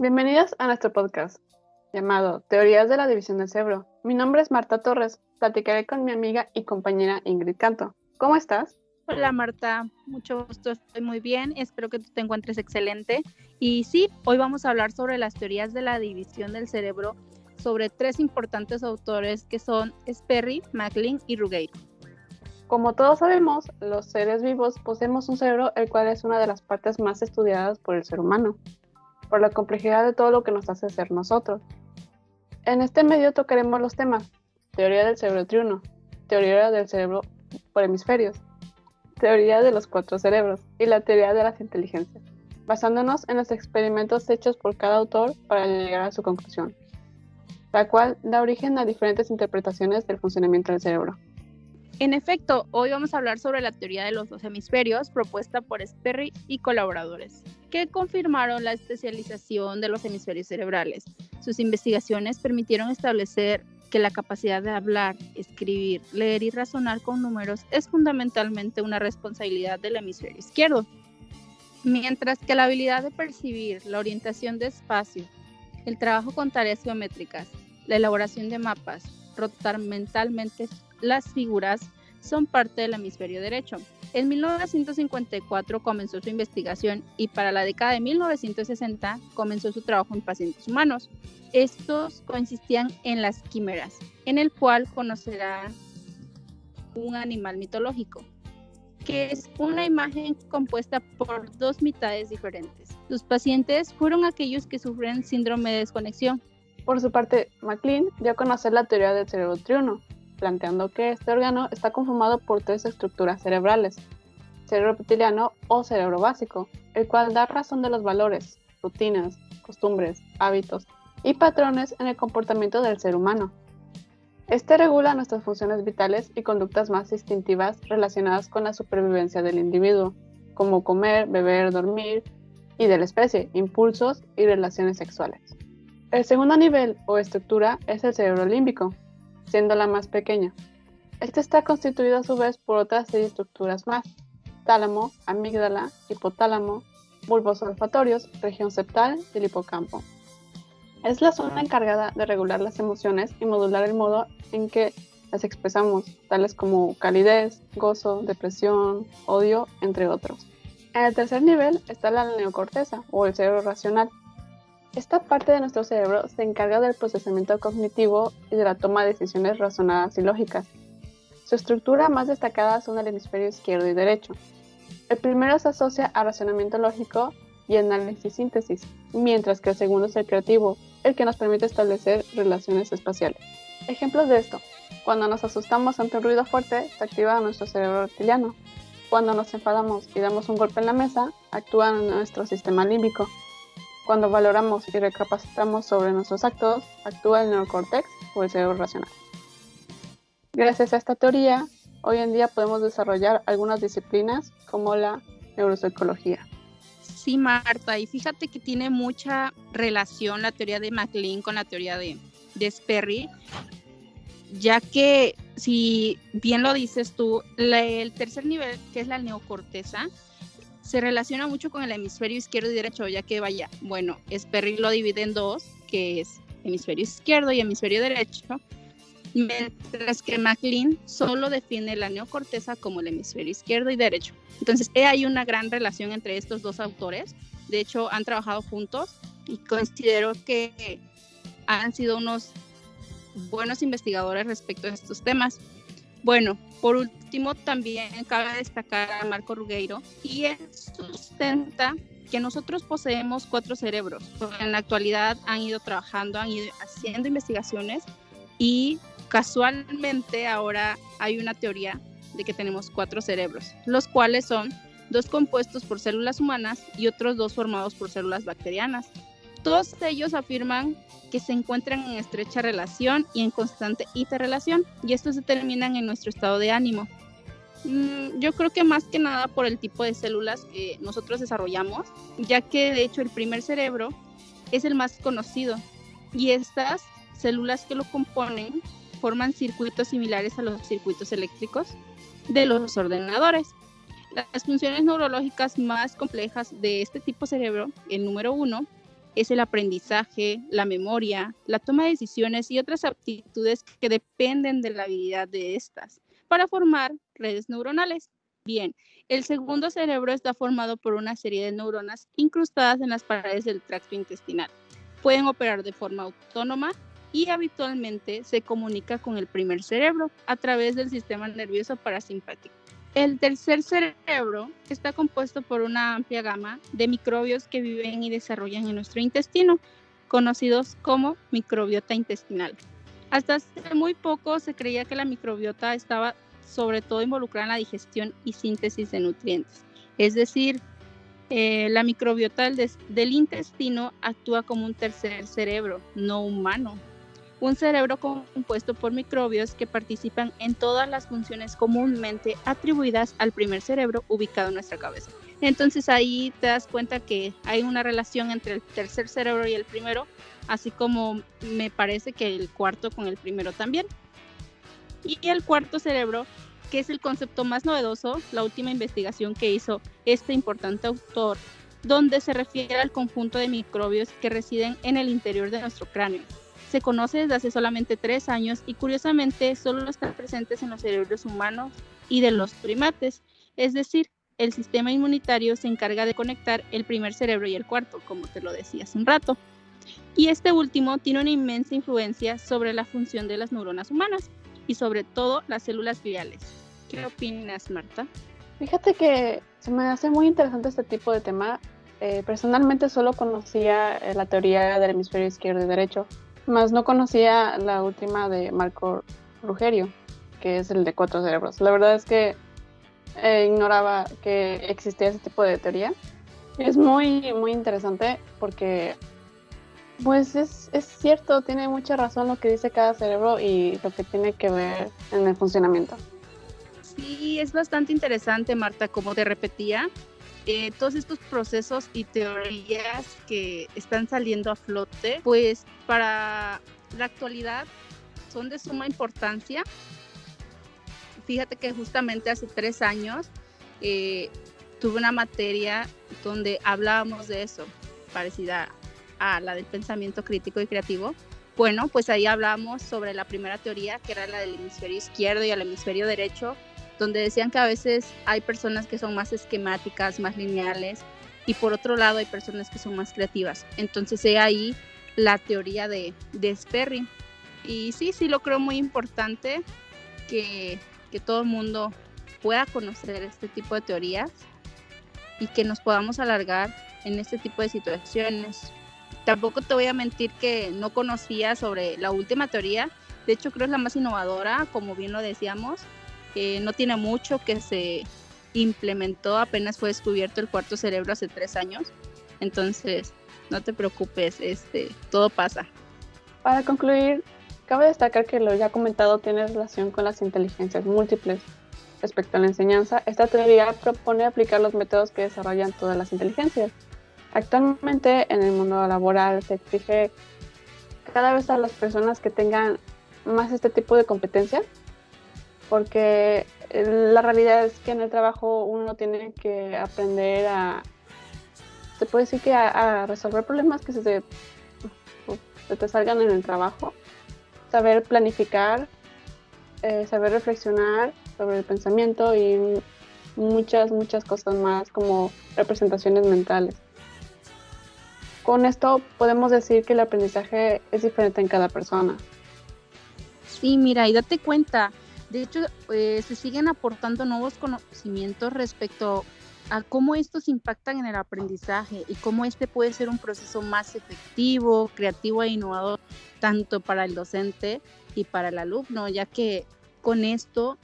Bienvenidos a nuestro podcast llamado Teorías de la División del Cerebro. Mi nombre es Marta Torres. Platicaré con mi amiga y compañera Ingrid Canto. ¿Cómo estás? Hola Marta, mucho gusto, estoy muy bien, espero que tú te encuentres excelente. Y sí, hoy vamos a hablar sobre las teorías de la división del cerebro, sobre tres importantes autores que son Sperry, MacLean y Rugeiro. Como todos sabemos, los seres vivos poseemos un cerebro el cual es una de las partes más estudiadas por el ser humano, por la complejidad de todo lo que nos hace ser nosotros. En este medio tocaremos los temas teoría del cerebro triuno, teoría del cerebro por hemisferios, teoría de los cuatro cerebros y la teoría de las inteligencias, basándonos en los experimentos hechos por cada autor para llegar a su conclusión, la cual da origen a diferentes interpretaciones del funcionamiento del cerebro. En efecto, hoy vamos a hablar sobre la teoría de los dos hemisferios propuesta por Sperry y colaboradores, que confirmaron la especialización de los hemisferios cerebrales. Sus investigaciones permitieron establecer que la capacidad de hablar, escribir, leer y razonar con números es fundamentalmente una responsabilidad del hemisferio izquierdo, mientras que la habilidad de percibir, la orientación de espacio, el trabajo con tareas geométricas, la elaboración de mapas, rotar mentalmente las figuras son parte del hemisferio derecho. En 1954 comenzó su investigación y para la década de 1960 comenzó su trabajo en pacientes humanos. Estos consistían en las quimeras, en el cual conocerá un animal mitológico, que es una imagen compuesta por dos mitades diferentes. Los pacientes fueron aquellos que sufren síndrome de desconexión. Por su parte, MacLean dio a conocer la teoría del cerebro triuno, planteando que este órgano está conformado por tres estructuras cerebrales, cerebro reptiliano o cerebro básico, el cual da razón de los valores, rutinas, costumbres, hábitos y patrones en el comportamiento del ser humano. Este regula nuestras funciones vitales y conductas más instintivas relacionadas con la supervivencia del individuo, como comer, beber, dormir, y de la especie, impulsos y relaciones sexuales. El segundo nivel o estructura es el cerebro límbico, siendo la más pequeña. Este está constituido a su vez por otras seis estructuras más, tálamo, amígdala, hipotálamo, bulbos olfatorios, región septal y el hipocampo. Es la zona encargada de regular las emociones y modular el modo en que las expresamos, tales como calidez, gozo, depresión, odio, entre otros. En el tercer nivel está la neocorteza o el cerebro racional. Esta parte de nuestro cerebro se encarga del procesamiento cognitivo y de la toma de decisiones razonadas y lógicas. Su estructura más destacada son el hemisferio izquierdo y derecho. El primero se asocia a razonamiento lógico y análisis síntesis, mientras que el segundo es el creativo, el que nos permite establecer relaciones espaciales. Ejemplos de esto. Cuando nos asustamos ante un ruido fuerte, se activa nuestro cerebro reptiliano. Cuando nos enfadamos y damos un golpe en la mesa, actúa nuestro sistema límbico. Cuando valoramos y recapacitamos sobre nuestros actos, actúa el neocórtex o el cerebro racional. Gracias a esta teoría, hoy en día podemos desarrollar algunas disciplinas como la neuropsicología. Sí, Marta, y fíjate que tiene mucha relación la teoría de MacLean con la teoría de, de Sperry, ya que si bien lo dices tú, el tercer nivel, que es la neocorteza, se relaciona mucho con el hemisferio izquierdo y derecho, ya que vaya, bueno, Sperry lo divide en dos, que es hemisferio izquierdo y hemisferio derecho, mientras que MacLean solo define la neocorteza como el hemisferio izquierdo y derecho. Entonces, hay una gran relación entre estos dos autores. De hecho, han trabajado juntos y considero que han sido unos buenos investigadores respecto a estos temas. Bueno, por último, también cabe destacar a Marco Rugueiro y él sustenta que nosotros poseemos cuatro cerebros. En la actualidad han ido trabajando, han ido haciendo investigaciones y casualmente ahora hay una teoría de que tenemos cuatro cerebros, los cuales son dos compuestos por células humanas y otros dos formados por células bacterianas. Todos ellos afirman que se encuentran en estrecha relación y en constante interrelación, y estos determinan en nuestro estado de ánimo. Mm, yo creo que más que nada por el tipo de células que nosotros desarrollamos, ya que de hecho el primer cerebro es el más conocido y estas células que lo componen forman circuitos similares a los circuitos eléctricos de los ordenadores. Las funciones neurológicas más complejas de este tipo de cerebro, el número uno, es el aprendizaje, la memoria, la toma de decisiones y otras aptitudes que dependen de la habilidad de estas para formar redes neuronales. Bien, el segundo cerebro está formado por una serie de neuronas incrustadas en las paredes del tracto intestinal. Pueden operar de forma autónoma y habitualmente se comunica con el primer cerebro a través del sistema nervioso parasimpático. El tercer cerebro está compuesto por una amplia gama de microbios que viven y desarrollan en nuestro intestino, conocidos como microbiota intestinal. Hasta hace muy poco se creía que la microbiota estaba sobre todo involucrada en la digestión y síntesis de nutrientes. Es decir, eh, la microbiota del intestino actúa como un tercer cerebro, no humano, un cerebro compuesto por microbios que participan en todas las funciones comúnmente atribuidas al primer cerebro ubicado en nuestra cabeza. Entonces ahí te das cuenta que hay una relación entre el tercer cerebro y el primero, así como me parece que el cuarto con el primero también. Y el cuarto cerebro, que es el concepto más novedoso, la última investigación que hizo este importante autor, donde se refiere al conjunto de microbios que residen en el interior de nuestro cráneo se conoce desde hace solamente tres años y curiosamente solo están presentes en los cerebros humanos y de los primates. Es decir, el sistema inmunitario se encarga de conectar el primer cerebro y el cuarto, como te lo decía hace un rato. Y este último tiene una inmensa influencia sobre la función de las neuronas humanas y sobre todo las células gliales. ¿Qué opinas, Marta? Fíjate que se me hace muy interesante este tipo de tema. Eh, personalmente solo conocía eh, la teoría del hemisferio izquierdo y derecho, más no conocía la última de Marco Rugerio, que es el de cuatro cerebros. La verdad es que eh, ignoraba que existía ese tipo de teoría. Es muy, muy interesante porque, pues es, es cierto, tiene mucha razón lo que dice cada cerebro y lo que tiene que ver en el funcionamiento. Sí, es bastante interesante, Marta, como te repetía. Eh, todos estos procesos y teorías que están saliendo a flote, pues para la actualidad son de suma importancia. Fíjate que justamente hace tres años eh, tuve una materia donde hablábamos de eso, parecida a la del pensamiento crítico y creativo. Bueno, pues ahí hablamos sobre la primera teoría, que era la del hemisferio izquierdo y el hemisferio derecho, donde decían que a veces hay personas que son más esquemáticas, más lineales, y por otro lado hay personas que son más creativas. Entonces he ahí la teoría de, de Sperry. Y sí, sí lo creo muy importante que, que todo el mundo pueda conocer este tipo de teorías y que nos podamos alargar en este tipo de situaciones. Tampoco te voy a mentir que no conocía sobre la última teoría, de hecho creo es la más innovadora, como bien lo decíamos, no tiene mucho que se implementó, apenas fue descubierto el cuarto cerebro hace tres años. Entonces, no te preocupes, este, todo pasa. Para concluir, cabe destacar que lo ya comentado tiene relación con las inteligencias múltiples. Respecto a la enseñanza, esta teoría propone aplicar los métodos que desarrollan todas las inteligencias. Actualmente en el mundo laboral se exige cada vez a las personas que tengan más este tipo de competencias porque eh, la realidad es que en el trabajo uno tiene que aprender a, se puede decir que a, resolver problemas que se te, salgan en el trabajo, saber planificar, eh, saber reflexionar sobre el pensamiento y muchas, muchas cosas más como representaciones mentales. Con esto podemos decir que el aprendizaje es diferente en cada persona. Sí, mira, y date cuenta, de hecho, eh, se siguen aportando nuevos conocimientos respecto a cómo estos impactan en el aprendizaje y cómo este puede ser un proceso más efectivo, creativo e innovador, tanto para el docente y para el alumno, ya que con esto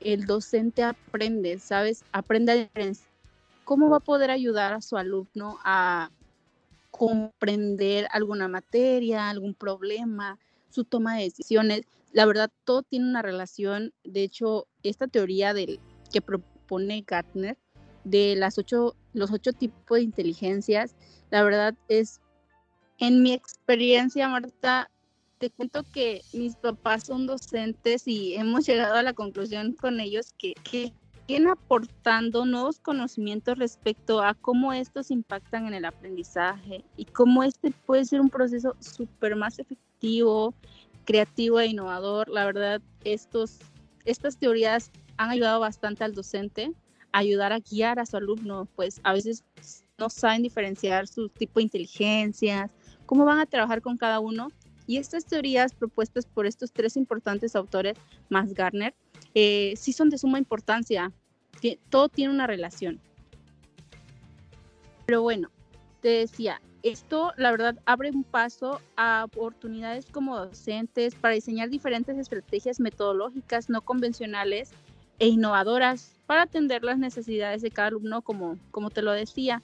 el docente aprende, ¿sabes? Aprende a cómo va a poder ayudar a su alumno a comprender alguna materia, algún problema, su toma de decisiones la verdad, todo tiene una relación. De hecho, esta teoría del, que propone Gartner de las ocho, los ocho tipos de inteligencias, la verdad es, en mi experiencia, Marta, te cuento que mis papás son docentes y hemos llegado a la conclusión con ellos que, que, aportando nuevos conocimientos respecto a cómo estos impactan en el aprendizaje y cómo este puede ser un proceso súper más efectivo, creativo e innovador. La verdad, estos, estas teorías han ayudado bastante al docente a ayudar a guiar a su alumno, pues a veces no saben diferenciar su tipo de inteligencias, cómo van a trabajar con cada uno. Y estas teorías propuestas por estos tres importantes autores, más Garner, eh, sí son de suma importancia. Todo tiene una relación. Pero bueno, te decía, esto la verdad abre un paso a oportunidades como docentes para diseñar diferentes estrategias metodológicas no convencionales e innovadoras para atender las necesidades de cada alumno, como, como te lo decía.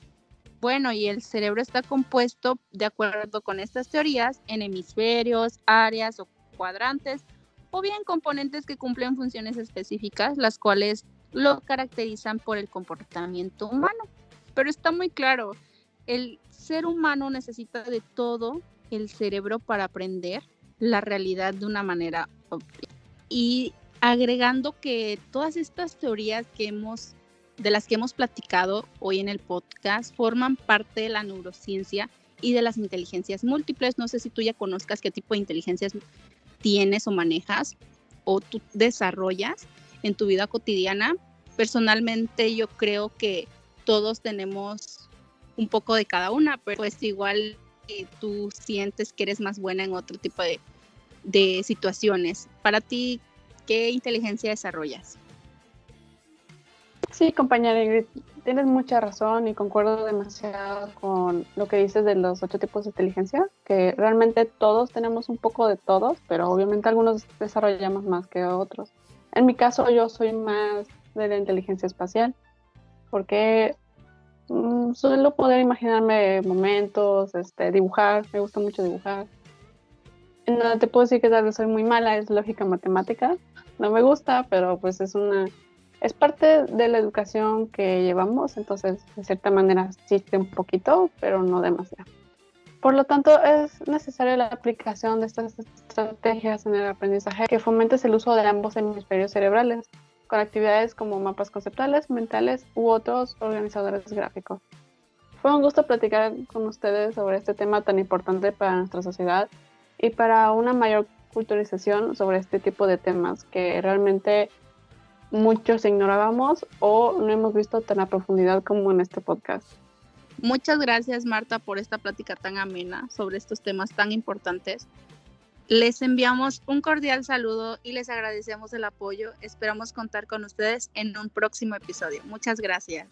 Bueno, y el cerebro está compuesto, de acuerdo con estas teorías, en hemisferios, áreas o cuadrantes, o bien componentes que cumplen funciones específicas, las cuales lo caracterizan por el comportamiento humano. Pero está muy claro, el ser humano necesita de todo el cerebro para aprender la realidad de una manera óptima. Y agregando que todas estas teorías que hemos de las que hemos platicado hoy en el podcast forman parte de la neurociencia y de las inteligencias múltiples. No sé si tú ya conozcas qué tipo de inteligencias tienes o manejas o tú desarrollas en tu vida cotidiana. Personalmente yo creo que todos tenemos un poco de cada una, pero pues igual tú sientes que eres más buena en otro tipo de, de situaciones. Para ti, ¿qué inteligencia desarrollas? Sí, compañera Ingrid, tienes mucha razón y concuerdo demasiado con lo que dices de los ocho tipos de inteligencia, que realmente todos tenemos un poco de todos, pero obviamente algunos desarrollamos más que otros. En mi caso yo soy más de la inteligencia espacial, porque mm, suelo poder imaginarme momentos, este, dibujar, me gusta mucho dibujar. No te puedo decir que tal vez soy muy mala, es lógica matemática, no me gusta, pero pues es una es parte de la educación que llevamos, entonces de cierta manera existe un poquito, pero no demasiado. Por lo tanto, es necesaria la aplicación de estas estrategias en el aprendizaje que fomentes el uso de ambos hemisferios cerebrales, con actividades como mapas conceptuales, mentales u otros organizadores gráficos. Fue un gusto platicar con ustedes sobre este tema tan importante para nuestra sociedad y para una mayor culturización sobre este tipo de temas que realmente muchos ignorábamos o no hemos visto tan a profundidad como en este podcast. Muchas gracias Marta por esta plática tan amena sobre estos temas tan importantes. Les enviamos un cordial saludo y les agradecemos el apoyo. Esperamos contar con ustedes en un próximo episodio. Muchas gracias.